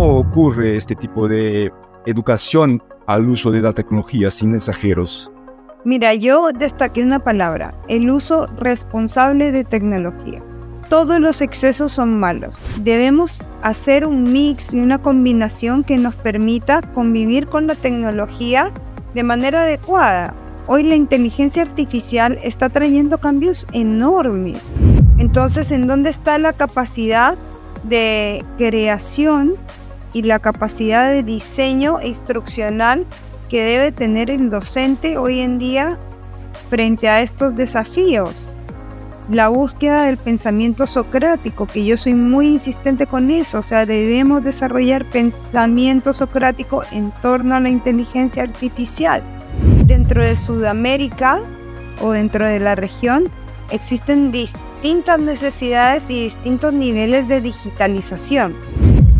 ¿Cómo ocurre este tipo de educación al uso de la tecnología sin exageros? Mira, yo destaqué una palabra, el uso responsable de tecnología. Todos los excesos son malos. Debemos hacer un mix y una combinación que nos permita convivir con la tecnología de manera adecuada. Hoy la inteligencia artificial está trayendo cambios enormes. Entonces, ¿en dónde está la capacidad de creación y la capacidad de diseño instruccional que debe tener el docente hoy en día frente a estos desafíos. La búsqueda del pensamiento socrático, que yo soy muy insistente con eso, o sea, debemos desarrollar pensamiento socrático en torno a la inteligencia artificial. Dentro de Sudamérica o dentro de la región existen distintas necesidades y distintos niveles de digitalización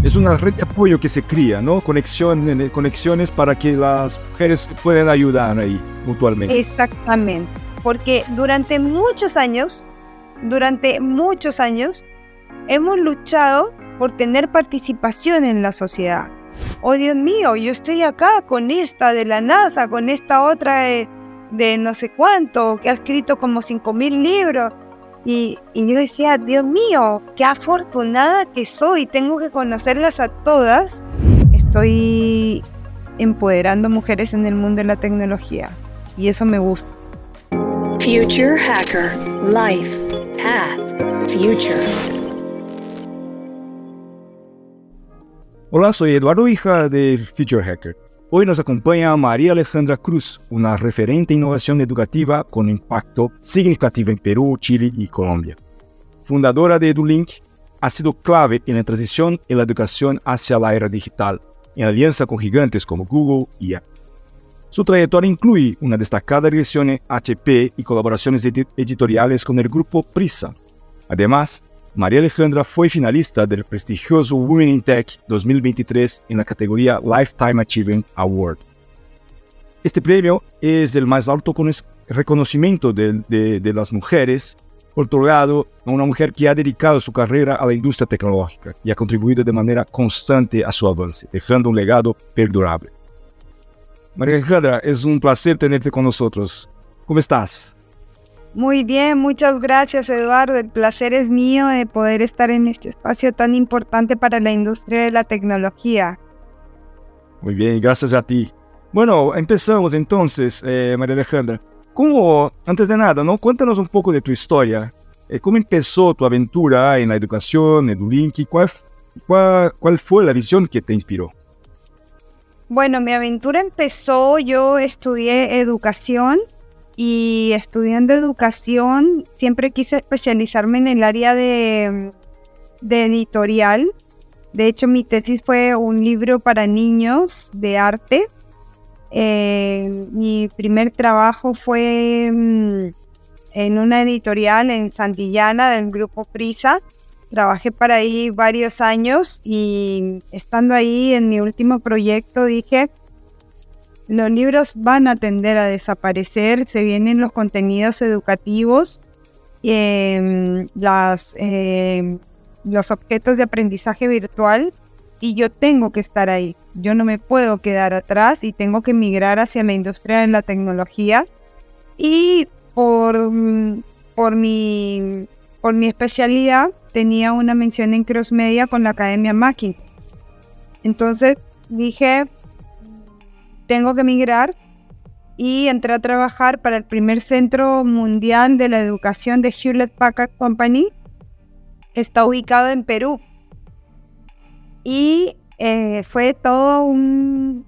es una red de apoyo que se cría, ¿no? Conexiones, conexiones para que las mujeres puedan ayudar ahí mutuamente. Exactamente, porque durante muchos años, durante muchos años, hemos luchado por tener participación en la sociedad. Oh Dios mío, yo estoy acá con esta de la NASA, con esta otra de, de no sé cuánto, que ha escrito como 5.000 libros y, yo decía, Dios mío, qué afortunada que soy, tengo que conocerlas a todas. Estoy empoderando mujeres en el mundo de la tecnología y eso me gusta. Future Hacker, Life, Path, Future. Hola, soy Eduardo Hija de Future Hacker. Hoy nos acompaña María Alejandra Cruz, una referente en innovación educativa con impacto significativo en Perú, Chile y Colombia. Fundadora de EduLink, ha sido clave en la transición en la educación hacia la era digital, en alianza con gigantes como Google y Apple. Su trayectoria incluye una destacada dirección en HP y colaboraciones editoriales con el grupo Prisa. Además, María Alejandra fue finalista del prestigioso Women in Tech 2023 en la categoría Lifetime Achievement Award. Este premio es el más alto reconocimiento de, las mujeres otorgado a una mujer que ha dedicado su carrera a la industria tecnológica y ha contribuido de manera constante a su avance, dejando un legado perdurable. María Alejandra, es un placer tenerte con nosotros. ¿Cómo estás? Muy bien, muchas gracias Eduardo. El placer es mío de poder estar en este espacio tan importante para la industria de la tecnología. Muy bien, gracias a ti. Bueno, empezamos entonces, eh, María Alejandra. ¿Cómo, antes de nada, ¿no? cuéntanos un poco de tu historia? Eh, ¿Cómo empezó tu aventura en la educación, en Edulink? ¿Cuál, cuál, ¿Cuál fue la visión que te inspiró? Bueno, mi aventura empezó, yo estudié educación y estudiando educación siempre quise especializarme en el área de, editorial. De hecho, mi tesis fue un libro para niños de arte. Eh, mi primer trabajo fue mm, en una editorial en Santillana del grupo Prisa. Trabajé para ahí varios años y estando ahí en mi último proyecto dije, los libros van a tender a desaparecer, se vienen los contenidos educativos, em, em, los objetos de aprendizaje virtual y yo tengo que estar ahí. Yo no me puedo quedar atrás y tengo que migrar hacia la industria de la tecnología. Y por, mi, especialidad tenía una mención en cross media con la Academia Macintosh. Entonces dije, tengo que migrar y entré a trabajar para el primer centro mundial de la educación de Hewlett Packard Company. Está ubicado en Perú. Y eh, fue todo un,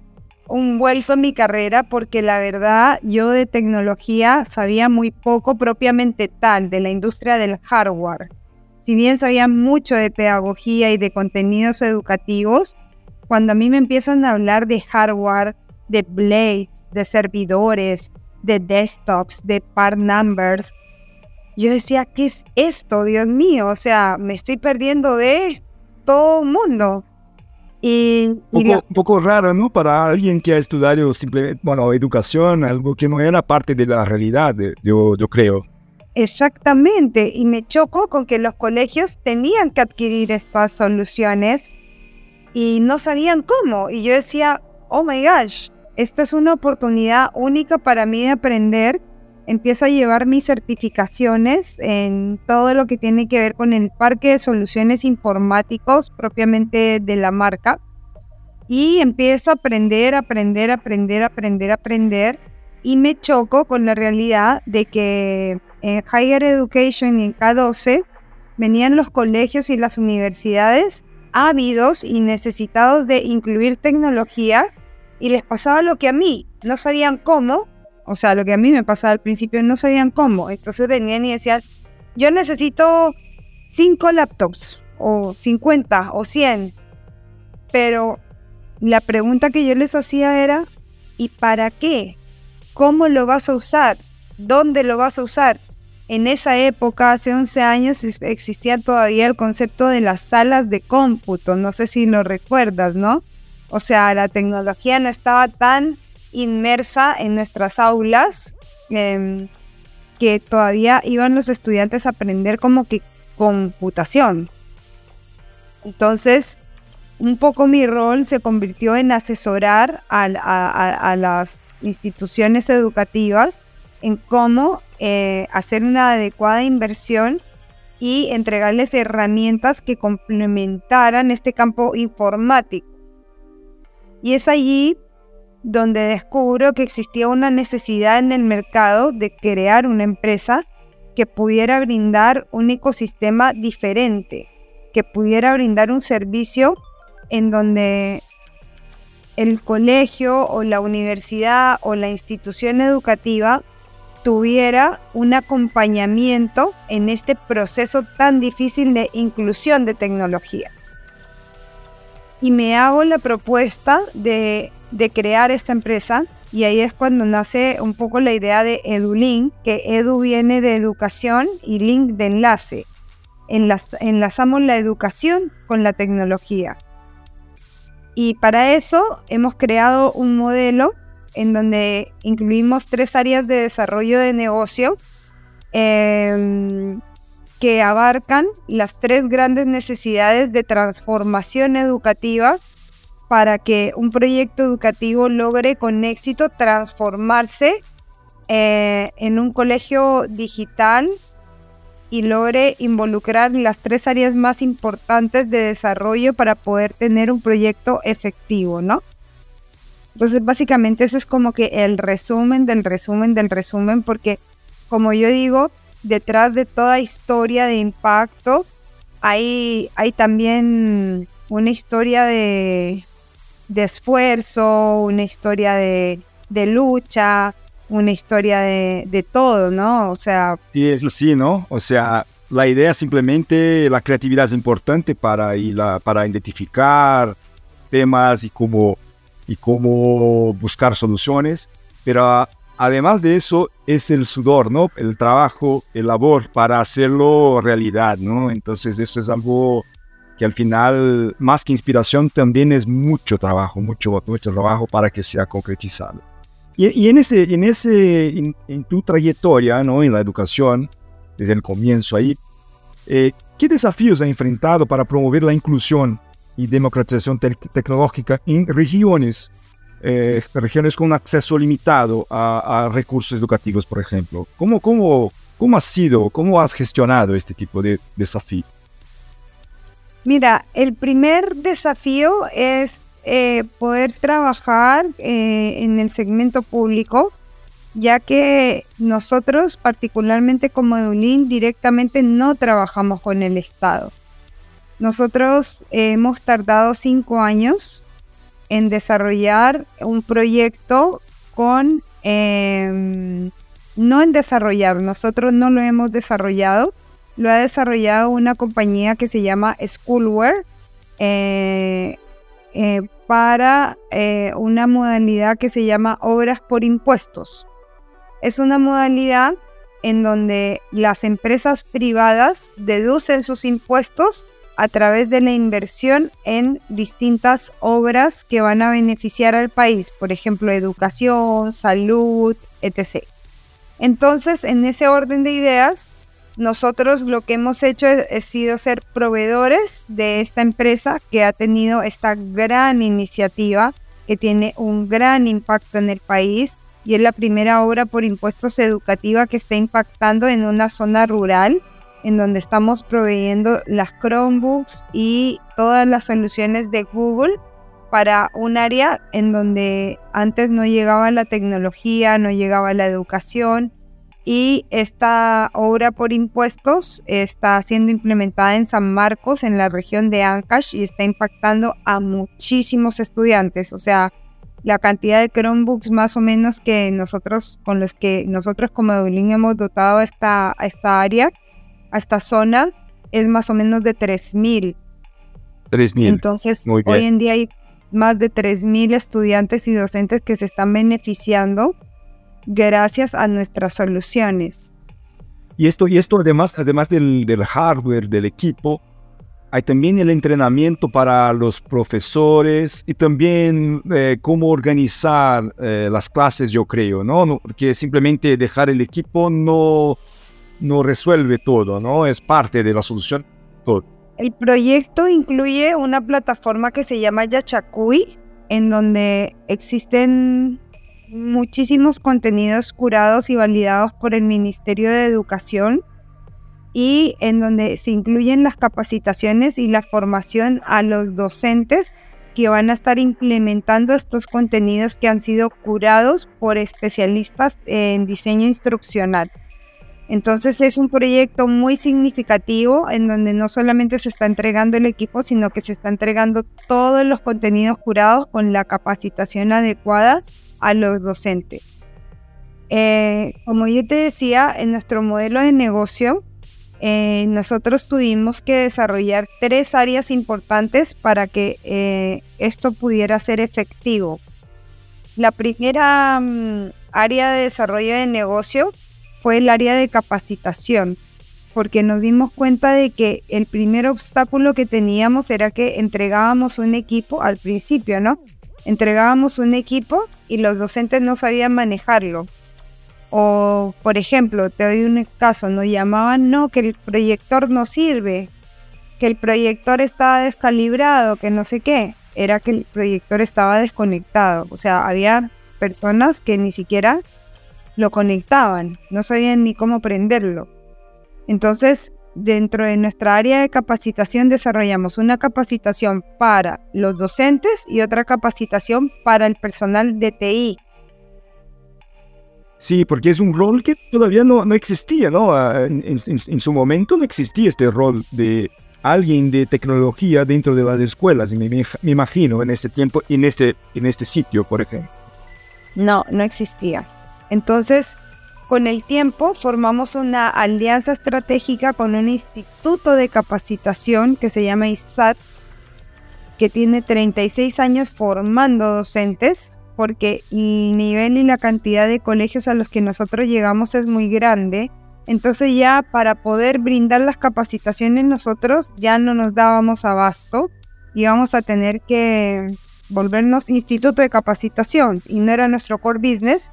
un vuelco en mi carrera porque la verdad yo de tecnología sabía muy poco propiamente tal de la industria del hardware. Si bien sabía mucho de pedagogía y de contenidos educativos, cuando a mí me empiezan a hablar de hardware, de blades, de servidores, de desktops, de part numbers. Yo decía, ¿qué es esto, Dios mío? O sea, me estoy perdiendo de todo el mundo. Y, un, poco, raro, ¿no? Para alguien que ha estudiado simplemente, bueno, educación, algo que no era parte de la realidad, yo, yo creo. Exactamente, y me chocó con que los colegios tenían que adquirir estas soluciones y no sabían cómo. Y yo decía, oh my gosh, esta es una oportunidad única para mí de aprender. Empiezo a llevar mis certificaciones en todo lo que tiene que ver con el parque de soluciones informáticos propiamente de la marca. Y empiezo a aprender, aprender, aprender, aprender, aprender. Y me choco con la realidad de que en Higher Education y en K12 venían los colegios y las universidades ávidos y necesitados de incluir tecnología y les pasaba lo que a mí no sabían cómo, o sea, lo que a mí me pasaba al principio no sabían cómo. Entonces venían y decían, yo necesito 5 laptops o 50 o 100, pero la pregunta que yo les hacía era, ¿y para qué? ¿Cómo lo vas a usar? ¿Dónde lo vas a usar? En esa época, hace 11 años, existía todavía el concepto de las salas de cómputo. No sé si lo recuerdas, ¿no? O sea, la tecnología no estaba tan inmersa en nuestras aulas em, que todavía iban los estudiantes a aprender como que computación. Entonces, un poco mi rol se convirtió en asesorar a las instituciones educativas en cómo eh, hacer una adecuada inversión y entregarles herramientas que complementaran este campo informático. Y es allí donde descubro que existía una necesidad en el mercado de crear una empresa que pudiera brindar un ecosistema diferente, que pudiera brindar un servicio en donde el colegio o la universidad o la institución educativa tuviera un acompañamiento en este proceso tan difícil de inclusión de tecnología. Y me hago la propuesta de, crear esta empresa y ahí es cuando nace un poco la idea de EduLink, que Edu viene de educación y link de enlace. enlazamos la educación con la tecnología. Y para eso hemos creado un modelo en donde incluimos tres áreas de desarrollo de negocio em, que abarcan las tres grandes necesidades de transformación educativa para que un proyecto educativo logre con éxito transformarse eh, en un colegio digital y logre involucrar las tres áreas más importantes de desarrollo para poder tener un proyecto efectivo, ¿no? Entonces, básicamente ese es como que el resumen del resumen del resumen, porque como yo digo, detrás de toda historia de impacto hay, hay también una historia de, esfuerzo, una historia de, lucha, una historia de, todo, ¿no? O sea... Sí, es así, ¿no? O sea, la idea simplemente, la creatividad es importante para, para identificar temas y cómo y cómo buscar soluciones, pero además de eso es el sudor, ¿no? El trabajo, el labor para hacerlo realidad, ¿no? Entonces eso es algo que al final, más que inspiración, también es mucho trabajo, mucho, mucho trabajo para que sea concretizado. Y, en, ese, en, ese, en, tu trayectoria, ¿no? En la educación, desde el comienzo ahí, eh, ¿qué desafíos ha enfrentado para promover la inclusión y democratización tecnológica en regiones, eh, regiones con acceso limitado a, recursos educativos, por ejemplo. ¿Cómo, cómo, ¿Cómo has sido, cómo has gestionado este tipo de desafío? Mira, el primer desafío es eh, poder trabajar eh, en el segmento público, ya que nosotros, particularmente como Edulín, directamente no trabajamos con el Estado. Nosotros hemos tardado cinco años en desarrollar un proyecto con, em, no en desarrollar, nosotros no lo hemos desarrollado, lo ha desarrollado una compañía que se llama Schoolware eh, eh, para eh, una modalidad que se llama obras por impuestos. Es una modalidad en donde las empresas privadas deducen sus impuestos a través de la inversión en distintas obras que van a beneficiar al país, por ejemplo, educación, salud, etc. Entonces, en ese orden de ideas, nosotros lo que hemos hecho es, sido ser proveedores de esta empresa que ha tenido esta gran iniciativa, que tiene un gran impacto en el país y es la primera obra por impuestos educativa que está impactando en una zona rural en donde estamos proveyendo las Chromebooks y todas las soluciones de Google para un área en donde antes no llegaba la tecnología, no llegaba la educación y esta obra por impuestos está siendo implementada en San Marcos, en la región de Ancash, y está impactando a muchísimos estudiantes. O sea, la cantidad de Chromebooks más o menos que nosotros, con los que nosotros como Dublín hemos dotado esta, esta área, a esta zona, es más o menos de 3.000. 3.000. Entonces, hoy en día hay más de 3.000 estudiantes y docentes que se están beneficiando gracias a nuestras soluciones. Y esto, y esto además, además del, hardware, del equipo, hay también el entrenamiento para los profesores y también eh, cómo organizar eh, las clases, yo creo, ¿no? Porque simplemente dejar el equipo no, no resuelve todo, ¿no? Es parte de la solución. Todo. El proyecto incluye una plataforma que se llama Yachakui, en donde existen muchísimos contenidos curados y validados por el Ministerio de Educación y en donde se incluyen las capacitaciones y la formación a los docentes que van a estar implementando estos contenidos que han sido curados por especialistas en diseño instruccional. Entonces es un proyecto muy significativo en donde no solamente se está entregando el equipo, sino que se está entregando todos los contenidos curados con la capacitación adecuada a los docentes. Eh, como yo te decía, en nuestro modelo de negocio, eh, nosotros tuvimos que desarrollar tres áreas importantes para que eh, esto pudiera ser efectivo. La primera mm, área de desarrollo de negocio fue el área de capacitación, porque nos dimos cuenta de que el primer obstáculo que teníamos era que entregábamos un equipo al principio, ¿no? Entregábamos un equipo y los docentes no sabían manejarlo. O, por ejemplo, te doy un caso, nos llamaban, no, que el proyector no sirve, que el proyector estaba descalibrado, que no sé qué. Era que el proyector estaba desconectado. O sea, había personas que ni siquiera lo conectaban, no sabían ni cómo prenderlo. Entonces, dentro de nuestra área de capacitación desarrollamos una capacitación para los docentes y otra capacitación para el personal de TI. Sí, porque es un rol que todavía no, no existía, ¿no? Ah, en, su momento no existía este rol de alguien de tecnología dentro de las escuelas, me, me, imagino, en este tiempo, en este, en este sitio, por ejemplo. No, no existía. Entonces, con el tiempo formamos una alianza estratégica con un instituto de capacitación que se llama ISAT, que tiene 36 años formando docentes, porque el nivel y la cantidad de colegios a los que nosotros llegamos es muy grande. Entonces ya para poder brindar las capacitaciones nosotros ya no nos dábamos abasto y vamos a tener que volvernos instituto de capacitación y no era nuestro core business,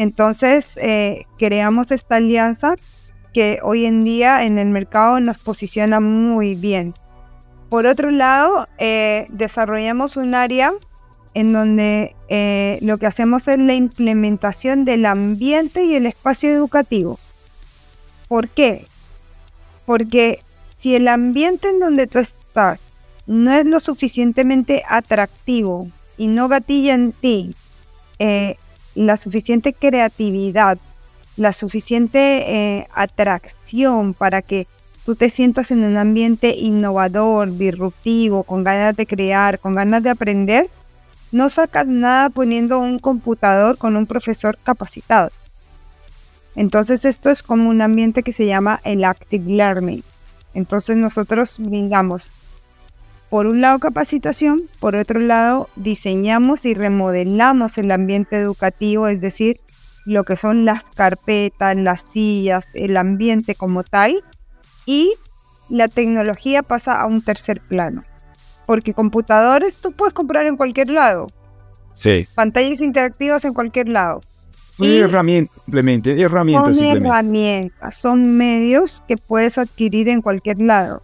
entonces, eh, creamos esta alianza que hoy en día en el mercado nos posiciona muy bien. Por otro lado, eh, desarrollamos un área en donde eh, lo que hacemos es la implementación del ambiente y el espacio educativo. ¿Por qué? Porque si el ambiente en donde tú estás no es lo suficientemente atractivo y no gatilla en ti la suficiente creatividad, la suficiente eh, atracción para que tú te sientas en un ambiente innovador, disruptivo, con ganas de crear, con ganas de aprender, no sacas nada poniendo un computador con un profesor capacitado. Entonces esto es como un ambiente que se llama el active learning. Entonces nosotros brindamos por un lado capacitación, por otro lado diseñamos y remodelamos el ambiente educativo, es decir, lo que son las carpetas, las sillas, el ambiente como tal, y la tecnología pasa a un tercer plano. Porque computadores tú puedes comprar en cualquier lado. Sí. Pantallas interactivas en cualquier lado. Son herramientas simplemente, herramientas son simplemente. herramientas, son medios que puedes adquirir en cualquier lado.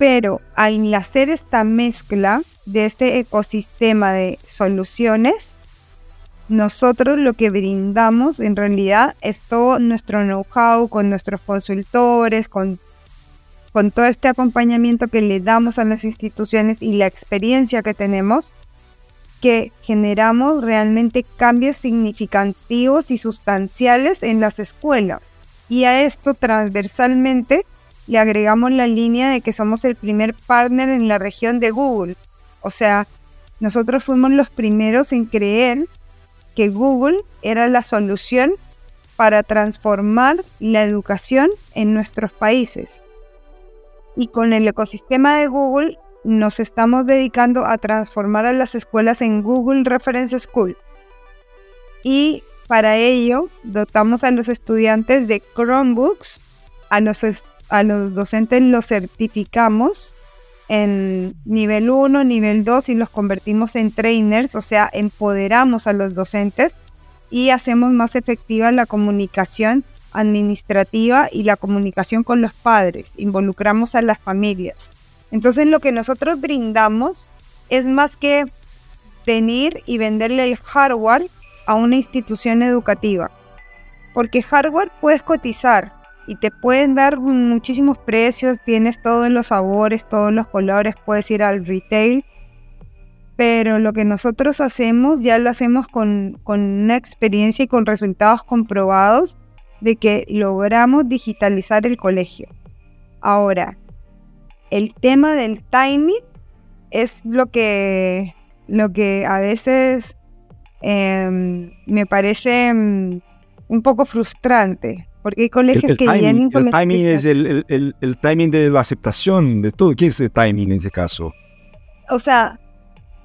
Pero al hacer esta mezcla de este ecosistema de soluciones, nosotros lo que brindamos en realidad es todo nuestro know-how con nuestros consultores, con, con todo este acompañamiento que le damos a las instituciones y la experiencia que tenemos, que generamos realmente cambios significativos y sustanciales en las escuelas. Y a esto transversalmente le agregamos la línea de que somos el primer partner en la región de Google. O sea, nosotros fuimos los primeros en creer que Google era la solución para transformar la educación en nuestros países. Y con el ecosistema de Google nos estamos dedicando a transformar a las escuelas en Google Reference School. Y para ello dotamos a los estudiantes de Chromebooks, a los, a los docentes los certificamos en nivel 1, nivel 2 y los convertimos en trainers, o sea, empoderamos a los docentes y hacemos más efectiva la comunicación administrativa y la comunicación con los padres, involucramos a las familias. Entonces lo que nosotros brindamos es más que venir y venderle el hardware a una institución educativa, porque hardware puedes cotizar, y te pueden dar muchísimos precios, tienes todos los sabores, todos los colores, puedes ir al retail, pero lo que nosotros hacemos ya lo hacemos con, con una experiencia y con resultados comprobados de que logramos digitalizar el colegio. Ahora, el tema del timing es lo que, lo que a veces em, me parece mm, un poco frustrante, porque hay colegios que vienen con... El timing es el, el, el, timing de la aceptación de todo. ¿Qué es el timing en ese caso? O sea,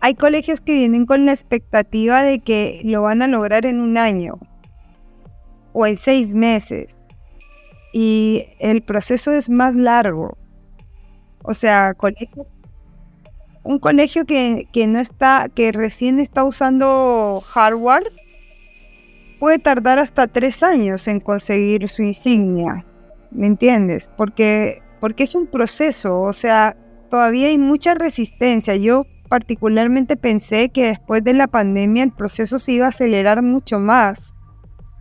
hay colegios que vienen con la expectativa de que lo van a lograr en un año o en seis meses. Y el proceso es más largo. O sea, colegios un colegio que, que, no está, que recién está usando hardware, puede tardar hasta tres años en conseguir su insignia, ¿me entiendes? Porque, porque es un proceso, o sea, todavía hay mucha resistencia. Yo particularmente pensé que después de la pandemia el proceso se iba a acelerar mucho más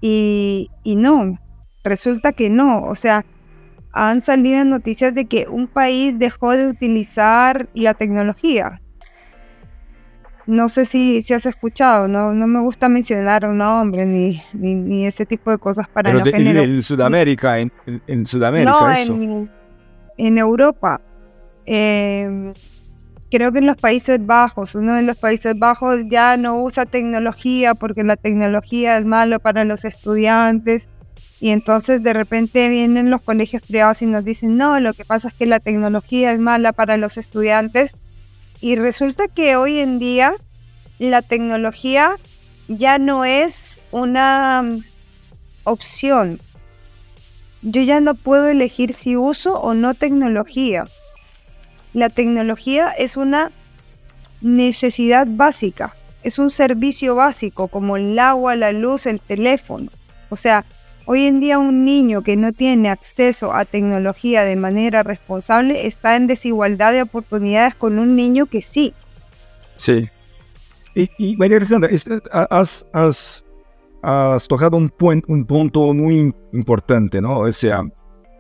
y, y no, resulta que no, o sea, han salido noticias de que un país dejó de utilizar la tecnología no sé si, si has escuchado, no, no me gusta mencionar un nombre ni, ni, ese tipo de cosas para Pero no En, Sudamérica, en, en Sudamérica, no, En, en Europa. Em, creo que en los Países Bajos, uno de los Países Bajos ya no usa tecnología porque la tecnología es malo para los estudiantes. Y entonces de repente vienen los colegios privados y nos dicen, no, lo que pasa es que la tecnología es mala para los estudiantes y resulta que hoy en día la tecnología ya no es una mm, opción. Yo ya no puedo elegir si uso o no tecnología. La tecnología es una necesidad básica, es un servicio básico como el agua, la luz, el teléfono. O sea, Hoy en día un niño que no tiene acceso a tecnología de manera responsable está en desigualdad de oportunidades con un niño que sí. Sí. Y, María Alejandra, has, has, has tocado un, un, punto muy importante, ¿no? O sea,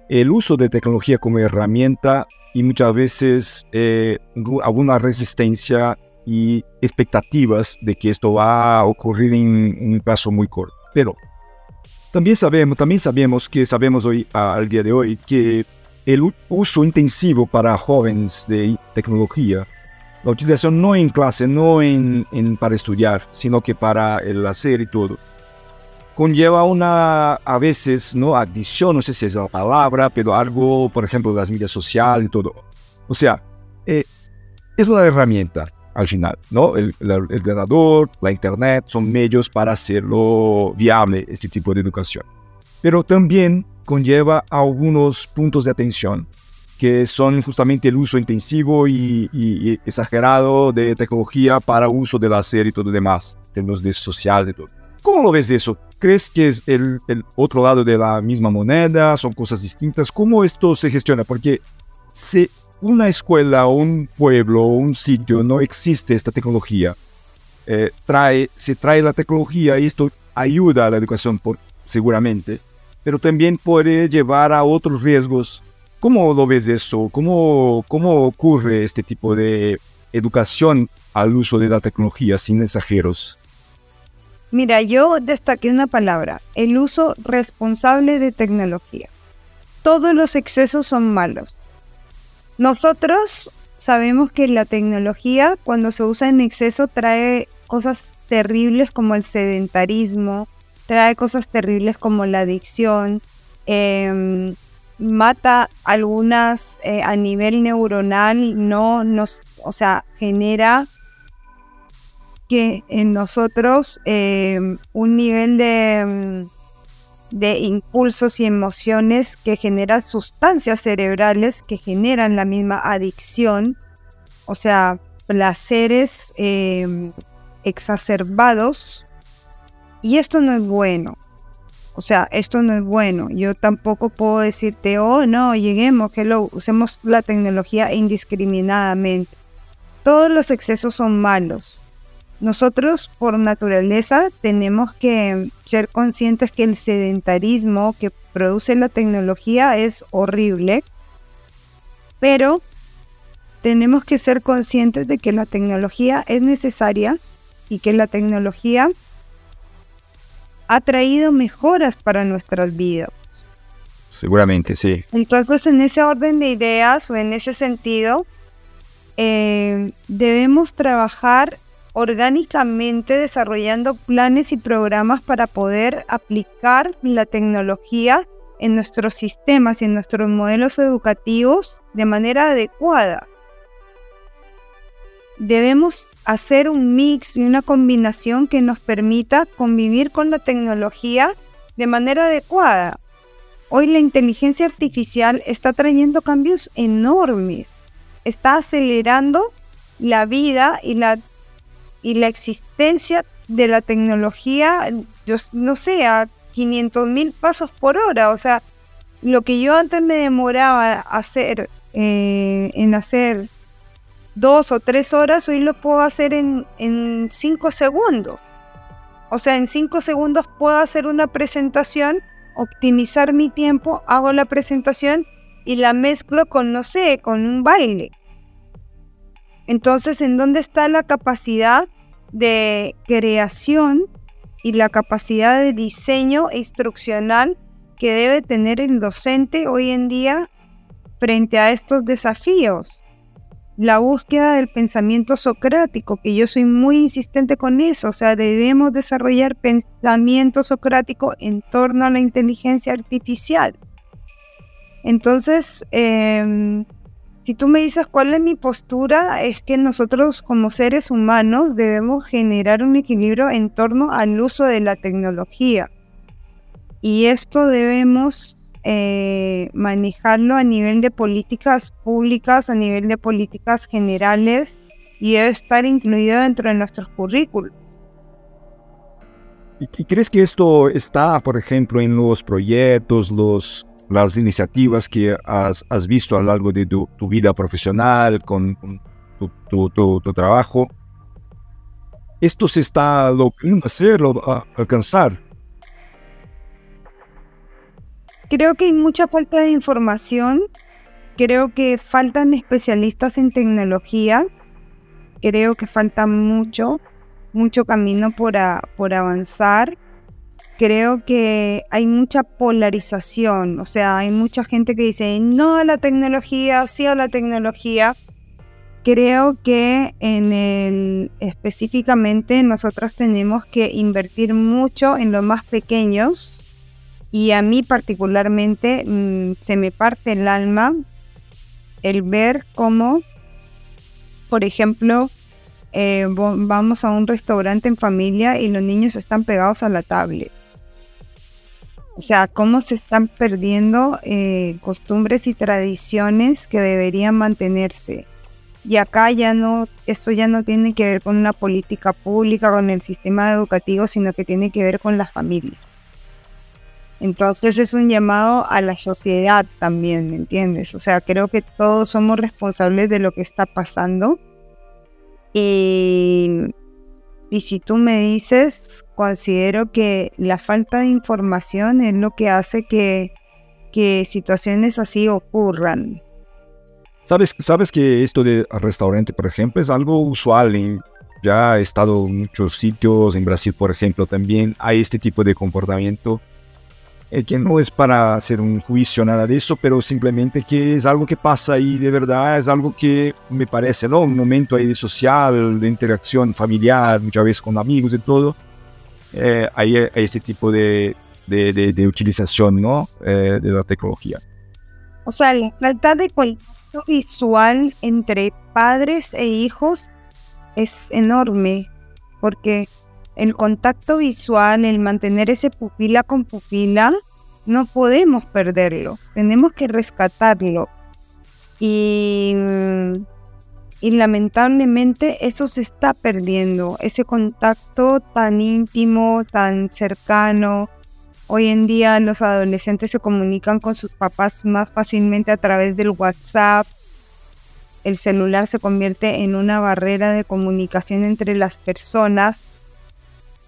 el uso de tecnología como herramienta y muchas veces eh, alguna resistencia y expectativas de que esto va a ocurrir en un plazo muy corto. Pero también sabemos, también sabemos que sabemos hoy, al día de hoy, que el uso intensivo para jóvenes de tecnología, la utilización no en clase, no en, para estudiar, sino que para el hacer y todo, conlleva una, a veces, ¿no? Adicción, no sé si es la palabra, pero algo, por ejemplo, las medias sociales y todo. O sea, eh, es una herramienta al final, ¿no? El, el, ordenador, la internet son medios para hacerlo viable este tipo de educación. Pero también conlleva algunos puntos de atención que son justamente el uso intensivo y, exagerado de tecnología para uso de serie y todo lo demás, en términos de social y todo. ¿Cómo lo ves eso? ¿Crees que es el, el, otro lado de la misma moneda? ¿Son cosas distintas? ¿Cómo esto se gestiona? Porque si una escuela, un pueblo, un sitio no existe esta tecnología, eh, trae, se trae la tecnología y esto ayuda a la educación por, seguramente, pero también puede llevar a otros riesgos. ¿Cómo lo ves eso? ¿Cómo, cómo ocurre este tipo de educación al uso de la tecnología sin exageros? Mira, yo destaqué una palabra, el uso responsable de tecnología. Todos los excesos son malos. Nosotros sabemos que la tecnología cuando se usa en exceso trae cosas terribles como el sedentarismo, trae cosas terribles como la adicción, em, mata algunas eh, a nivel neuronal, no nos, o sea, genera que en nosotros em, un nivel de, em, de impulsos y emociones que generan sustancias cerebrales que generan la misma adicción, o sea, placeres exacerbados y esto no es bueno. O sea, esto no es bueno. Yo tampoco puedo decirte, oh, no, lleguemos, que lo usemos la tecnología indiscriminadamente. Todos los excesos son malos. Nosotros, por naturaleza, tenemos que ser conscientes que el sedentarismo que produce la tecnología es horrible, pero tenemos que ser conscientes de que la tecnología es necesaria y que la tecnología ha traído mejoras para nuestras vidas. Seguramente, sí. Entonces, en ese orden de ideas o en ese sentido, eh, debemos trabajar orgánicamente desarrollando planes y programas para poder aplicar la tecnología en nuestros sistemas y en nuestros modelos educativos de manera adecuada debemos hacer un mix y una combinación que nos permita convivir con la tecnología de manera adecuada. Hoy la inteligencia artificial está trayendo cambios enormes, está acelerando la vida y la, y la existencia de la tecnología, yo no sé, a 500 mil pasos por hora. O sea, lo que yo antes me demoraba hacer, eh, en hacer dos o tres horas, hoy lo puedo hacer en, en cinco segundos. O sea, en cinco segundos puedo hacer una presentación, optimizar mi tiempo, hago la presentación y la mezclo con, no sé, con un baile. Entonces, ¿en dónde está la capacidad de creación y la capacidad de diseño instruccional que debe tener el docente hoy en día frente a estos desafíos? la búsqueda del pensamiento socrático, que yo soy muy insistente con eso, o sea, debemos desarrollar pensamiento socrático en torno a la inteligencia artificial. Entonces, em, si tú me dices cuál es mi postura, es que nosotros como seres humanos debemos generar un equilibrio en torno al uso de la tecnología. Y esto debemos eh, manejarlo a nivel de políticas públicas, a nivel de políticas generales y debe estar incluido dentro de nuestros currículos. ¿Y, crees que esto está, por ejemplo, en los proyectos, los, las iniciativas que has, visto a lo largo de tu, vida profesional, con, tu, tu, trabajo? ¿Esto se está logrando hacer, alcanzar? Creo que hay mucha falta de información, creo que faltan especialistas en tecnología, creo que falta mucho, mucho camino por, por avanzar. Creo que hay mucha polarización, o sea, hay mucha gente que dice no a la tecnología, sí a la tecnología. Creo que en el específicamente nosotros tenemos que invertir mucho en los más pequeños, y a mí particularmente mm, se me parte el alma el ver cómo, por ejemplo, eh, vamos a un restaurante en familia y los niños están pegados a la tablet. O sea, cómo se están perdiendo eh, costumbres y tradiciones que deberían mantenerse. Y acá ya no, esto ya no tiene que ver con una política pública, con el sistema educativo, sino que tiene que ver con la familia. Entonces es un llamado a la sociedad también, ¿me entiendes? O sea, creo que todos somos responsables de lo que está pasando. Y, y si tú me dices, considero que la falta de información es lo que hace que, que situaciones así ocurran. Sabes, sabes que esto de restaurante, por ejemplo, es algo usual. Ya he estado en muchos sitios, en Brasil, por ejemplo, también hay este tipo de comportamiento eh, que no es para hacer un juicio, nada de eso, pero simplemente que es algo que pasa ahí de verdad, es algo que me parece, ¿no? Un momento ahí de social, de interacción familiar, muchas veces con amigos y todo. Eh, hay, hay, este tipo de, de, de, de utilización, ¿no? Eh, de la tecnología. O sea, la falta de contacto visual entre padres e hijos es enorme, porque el contacto visual, el mantener ese pupila con pupila, no podemos perderlo, tenemos que rescatarlo. Y, y lamentablemente eso se está perdiendo, ese contacto tan íntimo, tan cercano. Hoy en día los adolescentes se comunican con sus papás más fácilmente a través del WhatsApp. El celular se convierte en una barrera de comunicación entre las personas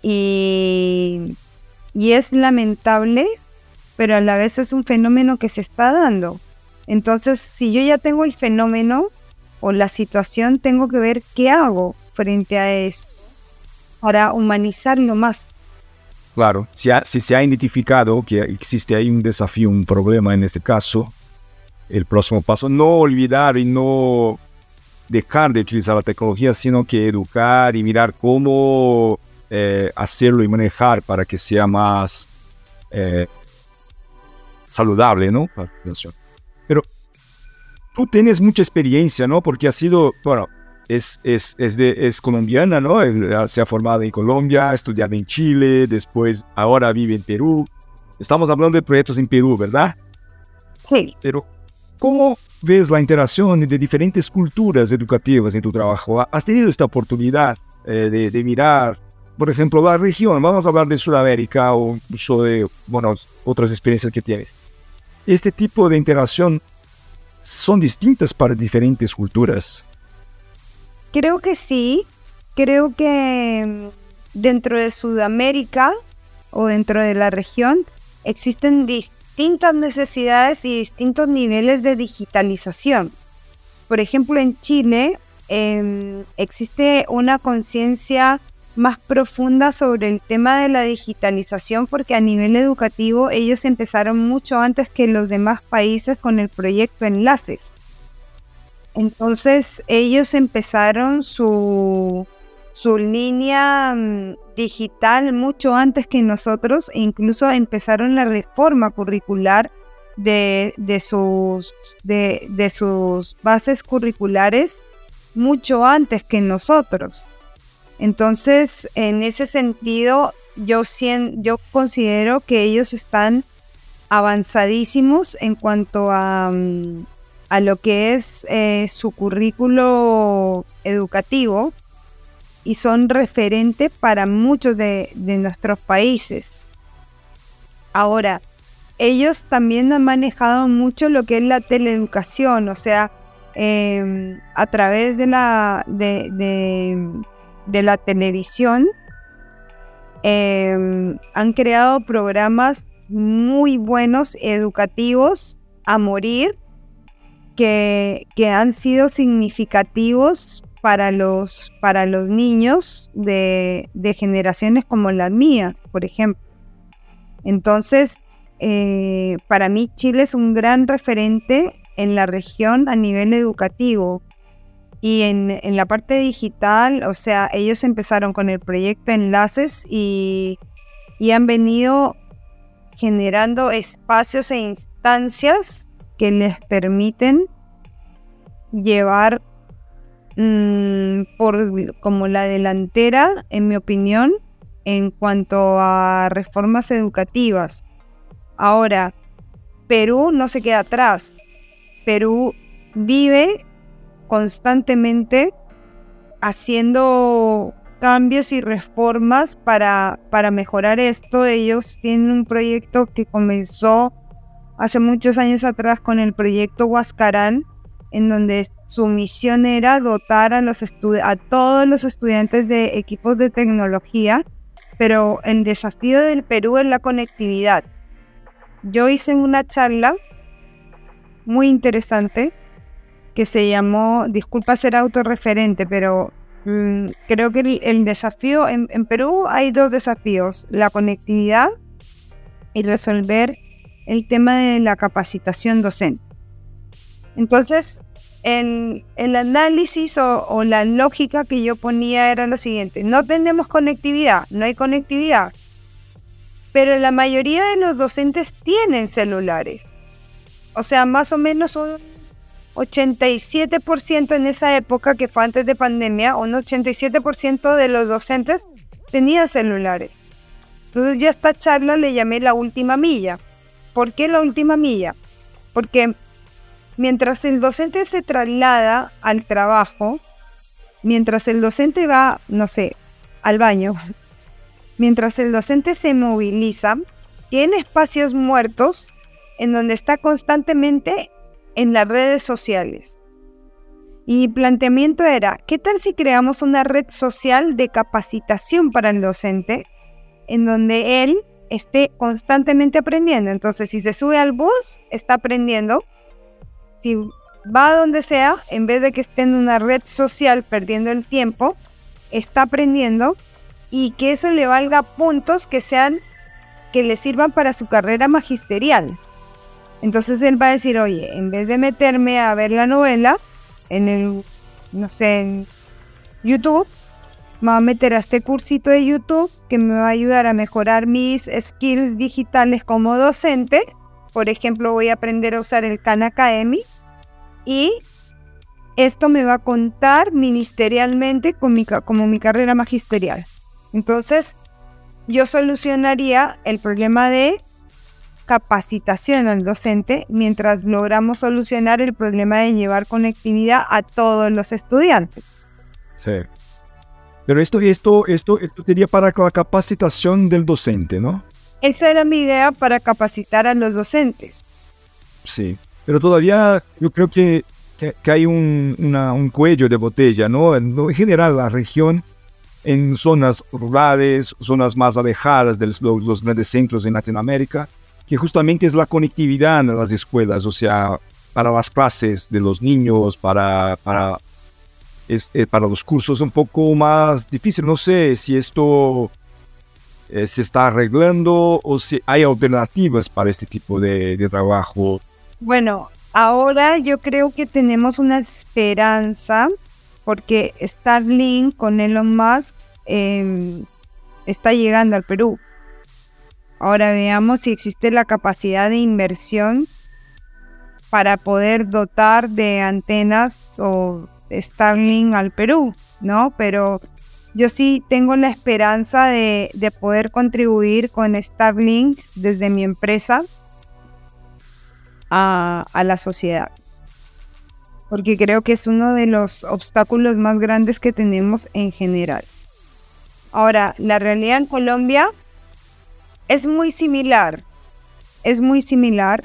y, es lamentable, pero a la vez es un fenómeno que se está dando. Entonces, si yo ya tengo el fenómeno o la situación, tengo que ver qué hago frente a eso para humanizarlo más. Claro, si, si se ha identificado que existe ahí un desafío, un problema en este caso, el próximo paso, no olvidar y no dejar de utilizar la tecnología, sino que educar y mirar cómo eh, hacerlo y manejar para que sea más eh, saludable, ¿no? Pero tú tienes mucha experiencia, ¿no? Porque ha sido, bueno, es, es, es, de, es colombiana, ¿no? Se ha formado en Colombia, ha estudiado en Chile, después ahora vive en Perú. Estamos hablando de proyectos en Perú, ¿verdad? Sí. Pero, ¿cómo ves la interacción de diferentes culturas educativas en tu trabajo? ¿Has tenido esta oportunidad eh, de, de, mirar por ejemplo, la región, vamos a hablar de Sudamérica o incluso de, bueno, otras experiencias que tienes. Este tipo de interacción son distintas para diferentes culturas. Creo que sí. Creo que mm, dentro de Sudamérica o dentro de la región existen distintas necesidades y distintos niveles de digitalización. Por ejemplo, en Chile eh, existe una conciencia más profunda sobre el tema de la digitalización porque a nivel educativo ellos empezaron mucho antes que los demás países con el proyecto Enlaces. Entonces ellos empezaron su, su línea mm, digital mucho antes que nosotros e incluso empezaron la reforma curricular de, de sus, de, de sus bases curriculares mucho antes que nosotros. Entonces, en ese sentido, yo, yo considero que ellos están avanzadísimos en cuanto a, mm, a lo que es eh, su currículo educativo y son referentes para muchos de, nuestros países. Ahora, ellos también han manejado mucho lo que es la teleeducación, o sea, em, a través de la de, de la televisión em, han creado programas muy buenos, educativos, a morir, que, que, han sido significativos para los, para los niños de, de generaciones como las mías, por ejemplo. Entonces, eh, para mí Chile es un gran referente en la región a nivel educativo, y en, la parte digital, o sea, ellos empezaron con el proyecto Enlaces y, han venido generando espacios e instancias que les permiten llevar mm, por como la delantera, en mi opinión, en cuanto a reformas educativas. Ahora, Perú no se queda atrás. Perú vive constantemente haciendo cambios y reformas para, para mejorar esto. Ellos tienen un proyecto que comenzó hace muchos años atrás con el proyecto Huascarán, en donde su misión era dotar a, los a todos los estudiantes de equipos de tecnología, pero el desafío del Perú es la conectividad. Yo hice una charla muy interesante que se llamó, disculpa ser autorreferente, pero mm, creo que el, desafío, en, Perú hay dos desafíos, la conectividad y resolver el tema de la capacitación docente. Entonces, el, el análisis o, la lógica que yo ponía era lo siguiente, no tenemos conectividad, no hay conectividad, pero la mayoría de los docentes tienen celulares. O sea, más o menos un 87% en esa época que fue antes de pandemia, un 87% de los docentes tenían celulares. Entonces yo a esta charla le llamé la última milla. ¿Por qué la última milla? Porque mientras el docente se traslada al trabajo, mientras el docente va, no sé, al baño, mientras el docente se moviliza, tiene espacios muertos en donde está constantemente en las redes sociales. Y mi planteamiento era, ¿qué tal si creamos una red social de capacitación para el docente en donde él esté constantemente aprendiendo? Entonces, si se sube al bus, está aprendiendo si va a donde sea, en vez de que esté en una red social perdiendo el tiempo, está aprendiendo y que eso le valga puntos que sean que le sirvan para su carrera magisterial. Entonces él va a decir, oye, en vez de meterme a ver la novela en el, no sé, en YouTube, me va a meter a este cursito de YouTube que me va a ayudar a mejorar mis skills digitales como docente. Por ejemplo, voy a aprender a usar el Khan Academy y esto me va a contar ministerialmente como mi carrera magisterial. Entonces, yo solucionaría el problema de capacitación al docente mientras logramos solucionar el problema de llevar conectividad a todos los estudiantes. Sí. Pero esto, esto, esto, esto sería para la capacitación del docente, ¿no? Esa era mi idea para capacitar a los docentes. Sí pero todavía yo creo que, que, hay un, un, cuello de botella, ¿no? En, general, la región, en zonas rurales, zonas más alejadas de los, los, grandes centros en Latinoamérica, que justamente es la conectividad en las escuelas, o sea, para las clases de los niños, para, para, es, eh, para los cursos un poco más difícil. No sé si esto eh, se está arreglando o si hay alternativas para este tipo de, de trabajo bueno, ahora yo creo que tenemos una esperanza porque Starlink con Elon Musk em, está llegando al Perú. Ahora veamos si existe la capacidad de inversión para poder dotar de antenas o Starlink al Perú, ¿no? Pero yo sí tengo la esperanza de, de poder contribuir con Starlink desde mi empresa a, la sociedad. Porque creo que es uno de los obstáculos más grandes que tenemos en general. Ahora, la realidad en Colombia es muy similar. Es muy similar.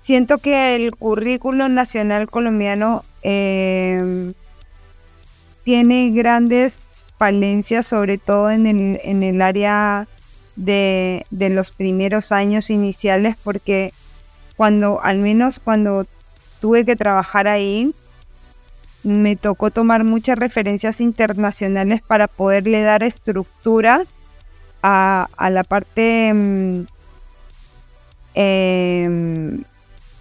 Siento que el currículo nacional colombiano em, tiene grandes falencias, sobre todo en el, en el área de, de los primeros años iniciales, porque cuando, al menos cuando tuve que trabajar ahí, me tocó tomar muchas referencias internacionales para poderle dar estructura a, la parte mm, em,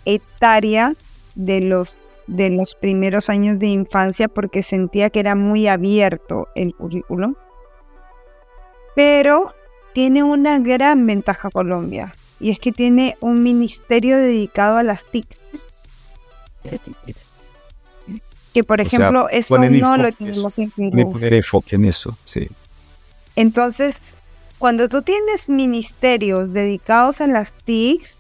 etaria de los, de los primeros años de infancia porque sentía que era muy abierto el currículum. Pero tiene una gran ventaja Colombia y es que tiene un ministerio dedicado a las TICs. Que por ejemplo, eso no lo tenemos en Perú. poner enfoque en eso, sí. Entonces, cuando tú tienes ministerios dedicados a las TICs,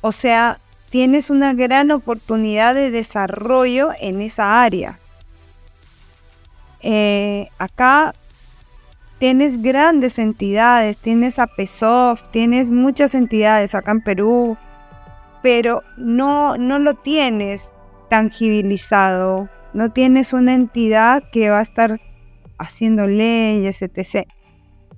o sea, tienes una gran oportunidad de desarrollo en esa área. Eh, acá tienes grandes entidades, tienes a PESOF, tienes muchas entidades acá en Perú, pero no, no lo tienes tangibilizado, no tienes una entidad que va a estar haciendo leyes, etc.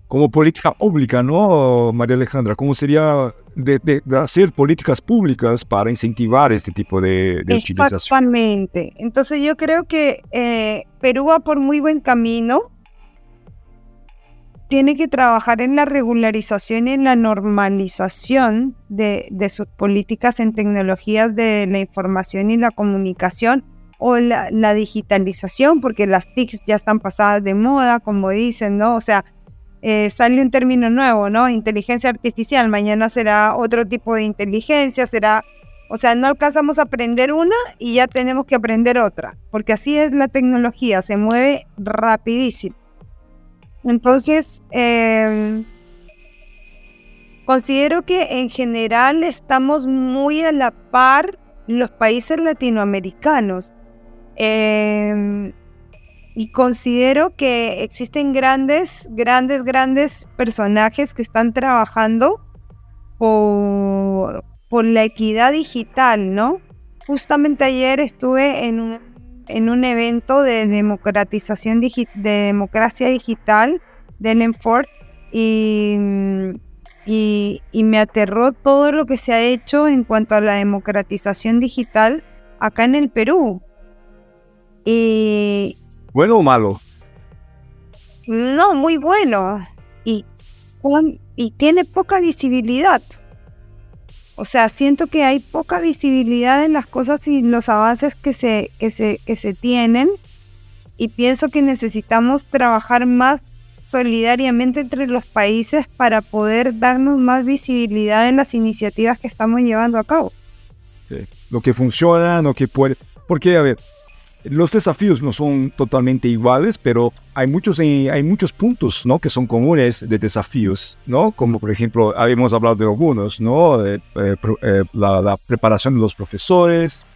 Como política pública, ¿no, María Alejandra? ¿Cómo sería de, hacer políticas públicas para incentivar este tipo de, utilización? Exactamente. Entonces yo creo que eh, Perú va por muy buen camino tiene que trabajar en la regularización y en la normalización de, sus políticas en tecnologías de la información y la comunicación o la, digitalización, porque las TICs ya están pasadas de moda, como dicen, ¿no? O sea, eh, sale un término nuevo, ¿no? Inteligencia artificial, mañana será otro tipo de inteligencia, será, o sea, no alcanzamos a aprender una y ya tenemos que aprender otra, porque así es la tecnología, se mueve rapidísimo. Entonces, em, considero que en general estamos muy a la par los países latinoamericanos. Em, y considero que existen grandes, grandes, grandes personajes que están trabajando por, por la equidad digital, ¿no? Justamente ayer estuve en un en un evento de democratización de democracia digital de Lenford y, y, y, me aterró todo lo que se ha hecho en cuanto a la democratización digital acá en el Perú. Y, ¿Bueno o malo? No, muy bueno. Y, y tiene poca visibilidad. O sea, siento que hay poca visibilidad en las cosas y los avances que se, que se, que se tienen y pienso que necesitamos trabajar más solidariamente entre los países para poder darnos más visibilidad en las iniciativas que estamos llevando a cabo. Lo que funciona, lo que puede... Porque, a ver, los desafíos no son totalmente iguales, pero hay muchos, eh, hay muchos puntos ¿no? que son comunes de desafíos, ¿no? como por ejemplo, habíamos hablado de algunos, ¿no? Eh, eh, la, preparación de los profesores,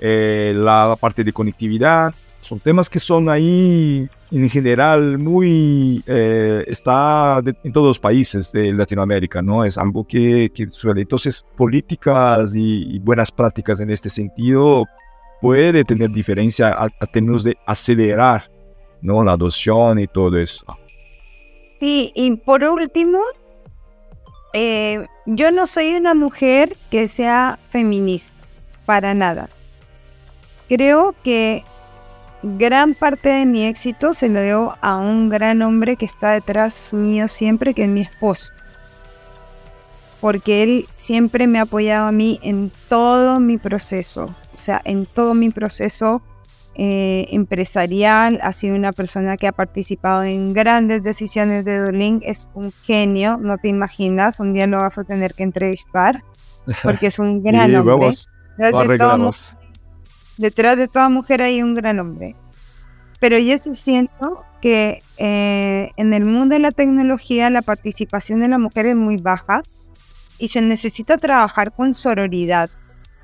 la, parte de conectividad, son temas que son ahí en general muy, está en todos los países de Latinoamérica, ¿no? Es algo que, que suele. Entonces, políticas y, y buenas prácticas en este sentido puede tener diferencia a, términos de acelerar ¿no? la adopción y todo eso. Sí, y por último, eh, yo no soy una mujer que sea feminista, para nada. Creo que gran parte de mi éxito se lo debo a un gran hombre que está detrás mío siempre, que es mi esposo. Porque él siempre me ha apoyado a mí en todo mi proceso o sea, en todo mi proceso eh, empresarial, ha sido una persona que ha participado en grandes decisiones de Duolingo, es un genio, no te imaginas, un día lo vas a tener que entrevistar, porque es un gran hombre. detrás, de toda mujer hay un gran hombre. Pero yo sí siento que eh, en el mundo de la tecnología la participación de la mujer es muy baja y se necesita trabajar con sororidad.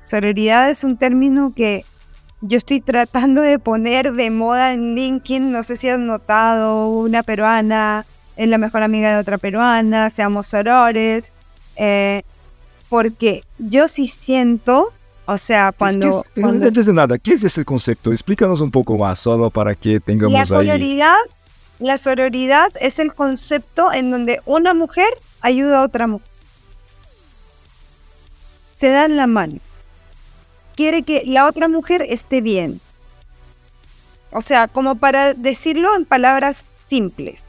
Sororidad es un término que yo estoy tratando de poner de moda en LinkedIn. No sé si has notado, una peruana es la mejor amiga de otra peruana, seamos sorores. Eh, porque yo sí siento, o sea, cuando, Antes de nada, ¿qué es ese concepto? Explícanos un poco más, solo para que tengamos la sororidad, La sororidad es el concepto en donde una mujer ayuda a otra mujer. Se dan la mano quiere que la otra mujer esté bien. O sea, como para decirlo en palabras simples.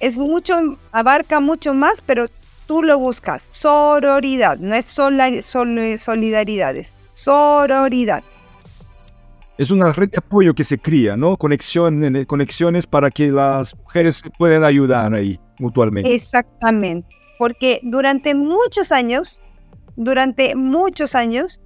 Es mucho, abarca mucho más, pero tú lo buscas. Sororidad, no es solidaridad, es sororidad. Es una red de apoyo que se cría, ¿no? Conexiones, conexiones para que las mujeres se puedan ayudar ahí mutuamente. Exactamente. Porque durante muchos años, durante muchos años,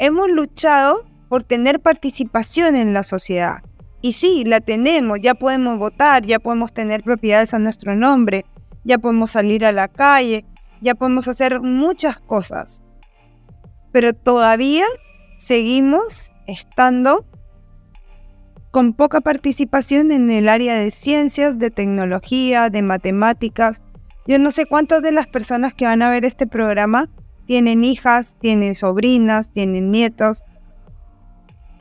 hemos luchado por tener participación en la sociedad. Y sí, la tenemos, ya podemos votar, ya podemos tener propiedades a nuestro nombre, ya podemos salir a la calle, ya podemos hacer muchas cosas. pero todavía seguimos estando con poca participación en el área de ciencias, de tecnología, de matemáticas. Yo no sé cuántas de las personas que van a ver este programa tienen hijas, tienen sobrinas, tienen nietos,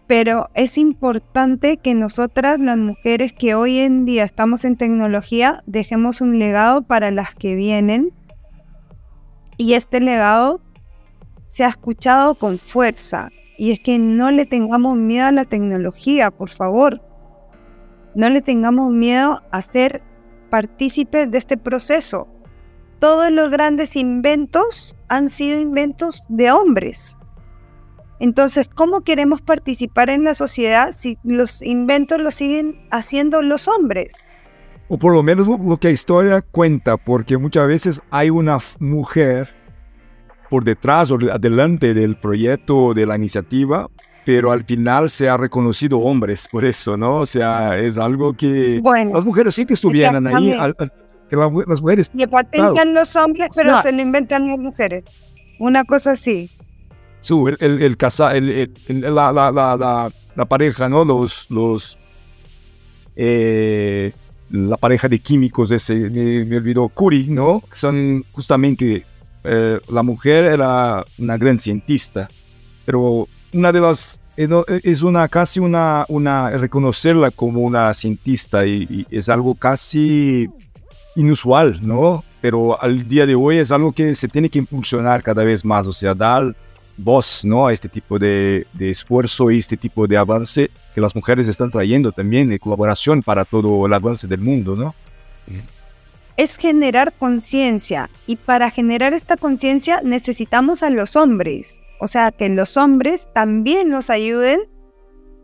pero es importante que nosotras, las mujeres que hoy en día estamos en tecnología, dejemos un legado para las que vienen y este legado se ha escuchado con fuerza. Y es que no le tengamos miedo a la tecnología, por favor. No le tengamos miedo a ser partícipes de este proceso. Todos los grandes inventos han sido inventos de hombres. Entonces, ¿cómo queremos participar en la sociedad si los inventos los siguen haciendo los hombres? O por lo menos lo que la historia cuenta, porque muchas veces hay una mujer por detrás o adelante del proyecto, de la iniciativa, pero al final se ha reconocido hombres por eso, ¿no? O sea, es algo que las mujeres sí que estuvieran ahí, que las mujeres... Que patentan los hombres, pero se lo inventan las mujeres. Una cosa así su, el, el, casa, el, la, la, la, la, pareja, ¿no? Los, los, eh, la pareja de químicos, ese, me, me olvidó, Curie, ¿no? Son justamente, eh, la mujer era una gran cientista, pero una de las, eh, es una casi una, una, reconocerla como una cientista y, y es algo casi inusual, ¿no? Pero al día de hoy es algo que se tiene que impulsionar cada vez más, o sea, dar voz ¿no? a este tipo de, esfuerzo y este tipo de avance que las mujeres están trayendo también de colaboración para todo el avance del mundo, ¿no? Es generar conciencia y para generar esta conciencia necesitamos a los hombres, o sea, que los hombres también nos ayuden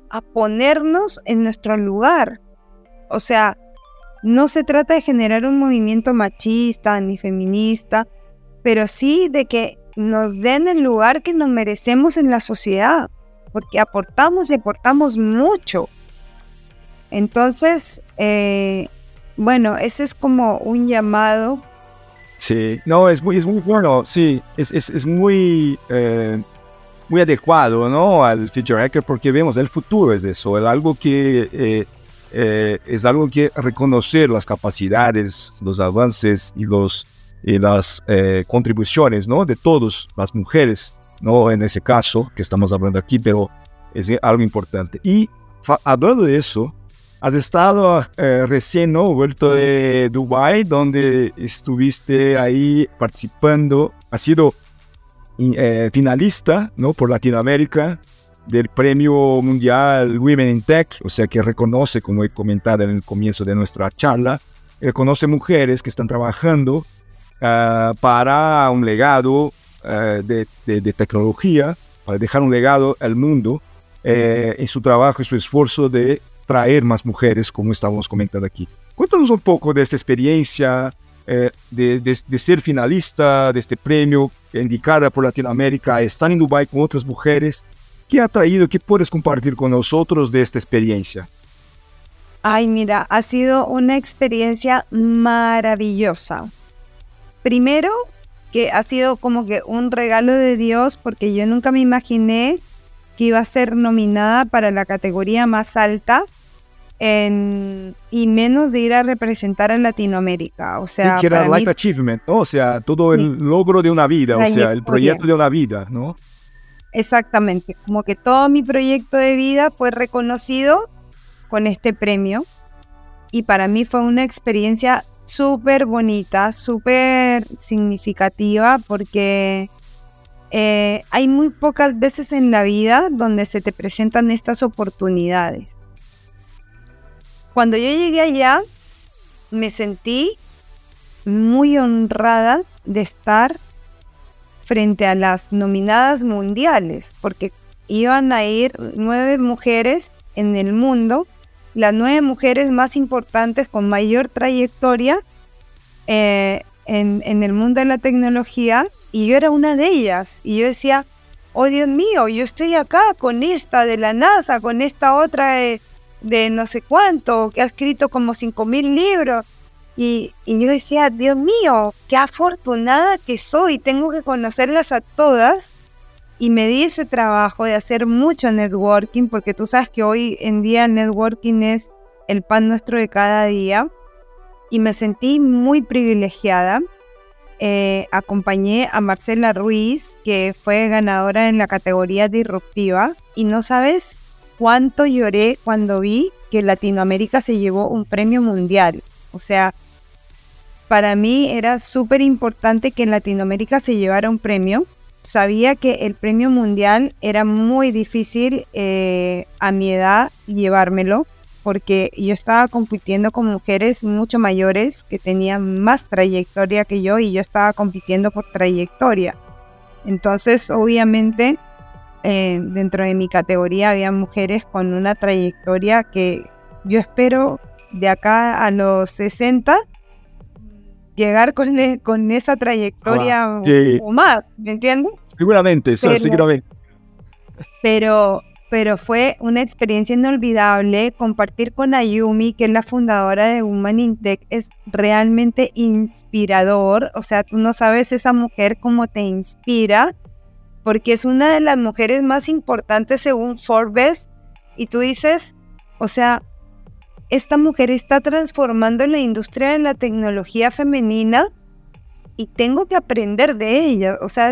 a ponernos en nuestro lugar. O sea, no se trata de generar un movimiento machista ni feminista, pero sí de que nos den el lugar que nos merecemos en la sociedad, porque aportamos y aportamos mucho. Entonces, eh, bueno, ese es como un llamado. Sí, no, es muy, bueno, sí, es muy, eh, muy adecuado, ¿no? Al Future Hacker, porque vemos, el futuro es eso, es algo que... Eh, es algo que reconocer las capacidades, los avances y los, y las eh, contribuciones ¿no? de todas las mujeres, no en ese caso que estamos hablando aquí, pero es algo importante. Y hablando de eso, has estado eh, recién ¿no? vuelto de Dubai, donde estuviste ahí participando, has sido eh, finalista ¿no? por Latinoamérica del Premio Mundial Women in Tech, o sea que reconoce, como he comentado en el comienzo de nuestra charla, reconoce mujeres que están trabajando Ah, para un legado ah, de, tecnología, para dejar un legado al mundo eh, en su trabajo y su esfuerzo de traer más mujeres, como estamos comentando aquí. Cuéntanos un poco de esta experiencia eh, de, ser finalista de este premio, indicada por Latinoamérica, estar en Dubái con otras mujeres. ¿Qué ha traído? ¿Qué puedes compartir con nosotros de esta experiencia? Ay, mira, ha sido una experiencia maravillosa. Primero, que ha sido como que un regalo de Dios porque yo nunca me imaginé que iba a ser nominada para la categoría más alta y menos de ir a representar a Latinoamérica. O sea, que era Life Achievement, O sea, todo el logro de una vida, o sea, el proyecto de una vida, ¿no? Exactamente, como que todo mi proyecto de vida fue reconocido con este premio y para mí fue una experiencia súper bonita, súper significativa, porque eh, hay muy pocas veces en la vida donde se te presentan estas oportunidades. Cuando yo llegué allá, me sentí muy honrada de estar frente a las nominadas mundiales, porque iban a ir nueve mujeres en el mundo las nueve mujeres más importantes con mayor trayectoria eh, en, el mundo de la tecnología y yo era una de ellas. Y yo decía, oh Dios mío, yo estoy acá con esta de la NASA, con esta otra de, no sé cuánto, que ha escrito como cinco mil libros. Y, y, yo decía, Dios mío, qué afortunada que soy, tengo que conocerlas a todas y me di ese trabajo de hacer mucho networking, porque tú sabes que hoy en día networking es el pan nuestro de cada día, y me sentí muy privilegiada. Eh, acompañé a Marcela Ruiz, que fue ganadora en la categoría disruptiva, y no sabes cuánto lloré cuando vi que Latinoamérica se llevó un premio mundial. O sea, para mí era súper importante que en Latinoamérica se llevara un premio sabía que el premio mundial era muy difícil eh, a mi edad llevármelo, porque yo estaba compitiendo con mujeres mucho mayores que tenían más trayectoria que yo y yo estaba compitiendo por trayectoria. Entonces, obviamente, eh, dentro de mi categoría había mujeres con una trayectoria que yo espero de acá a los 60 llegar con, e, con esa trayectoria o, más, ¿me entiendes? Seguramente, seguramente. Pero, pero fue una experiencia inolvidable. Compartir con Ayumi, que es la fundadora de Woman in Tech, es realmente inspirador. O sea, tú no sabes esa mujer cómo te inspira, porque es una de las mujeres más importantes según Forbes. Y tú dices, o sea, esta mujer está transformando la industria de la tecnología femenina y tengo que aprender de ella. O sea,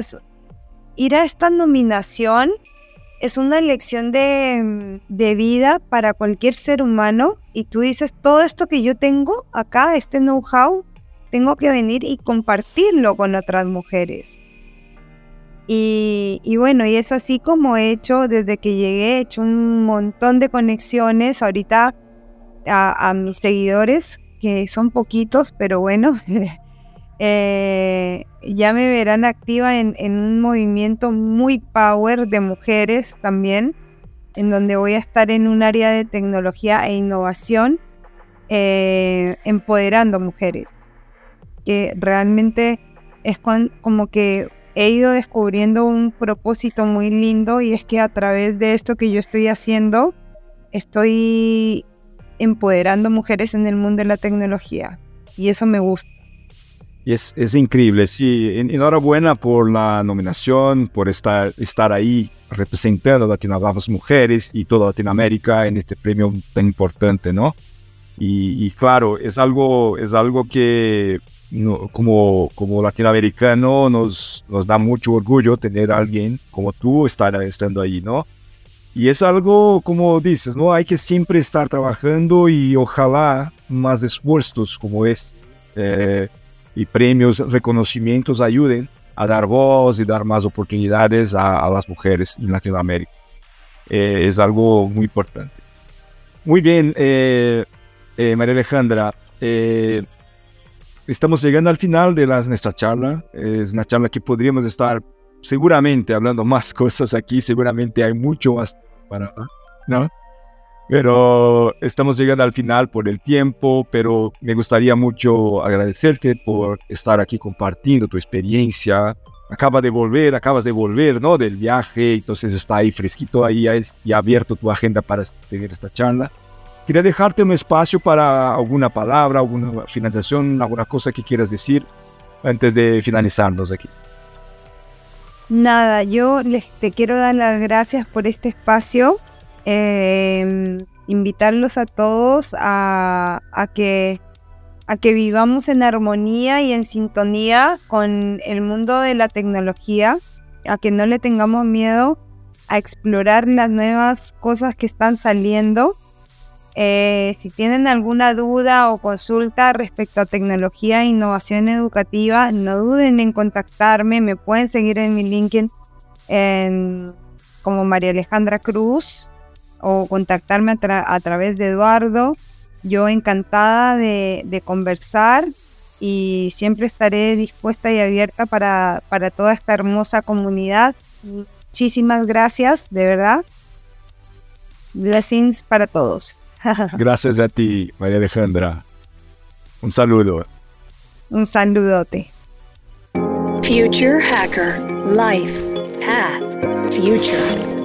ir a esta nominación es una lección de, de, vida para cualquier ser humano y tú dices, todo esto que yo tengo acá, este know-how, tengo que venir y compartirlo con otras mujeres. Y, y, bueno, y es así como he hecho desde que llegué, he hecho un montón de conexiones. Ahorita a, mis seguidores, que son poquitos, pero bueno, eh, ya me verán activa en, un movimiento muy power de mujeres también, en donde voy a estar en un área de tecnología e innovación, eh, empoderando mujeres, que realmente es como que he ido descubriendo un propósito muy lindo y es que a través de esto que yo estoy haciendo, estoy empoderando mujeres en el mundo de la tecnología. Y eso me gusta. Y es, es increíble, sí. Enhorabuena por la nominación, por estar, estar ahí representando a las mujeres y toda Latinoamérica en este premio tan importante, ¿no? Y, claro, es algo, es algo que como, como latinoamericano nos, nos da mucho orgullo tener a alguien como tú estar estando ahí, ¿no? Y es algo, como dices, ¿no? Hay que siempre estar trabajando y ojalá más esfuerzos como es eh, y premios, reconocimientos ayuden a dar voz y dar más oportunidades a, las mujeres en Latinoamérica. Eh, es algo muy importante. Muy bien, eh, María Alejandra. estamos llegando al final de nuestra charla. Es una charla que podríamos estar seguramente hablando más cosas aquí, seguramente hay mucho más para, ¿no? Pero estamos llegando al final por el tiempo, pero me gustaría mucho agradecerte por estar aquí compartiendo tu experiencia. Acaba de volver, acabas de volver, ¿no? Del viaje, entonces está ahí fresquito, ahí ya, abierto tu agenda para tener esta charla. Quería dejarte un espacio para alguna palabra, alguna financiación, alguna cosa que quieras decir antes de finalizarnos aquí. Nada, yo les te quiero dar las gracias por este espacio. Em, invitarlos a todos a, que, a que vivamos en armonía y en sintonía con el mundo de la tecnología, a que no le tengamos miedo a explorar las nuevas cosas que están saliendo eh, si tienen alguna duda o consulta respecto a tecnología e innovación educativa, no duden en contactarme. Me pueden seguir en mi LinkedIn como María Alejandra Cruz o contactarme a, través de Eduardo. Yo encantada de, conversar y siempre estaré dispuesta y abierta para, para toda esta hermosa comunidad. Muchísimas gracias, de verdad. Blessings para todos. Gracias a ti, María Alejandra. Un saludo. Un saludote. Future Hacker Life Path Future.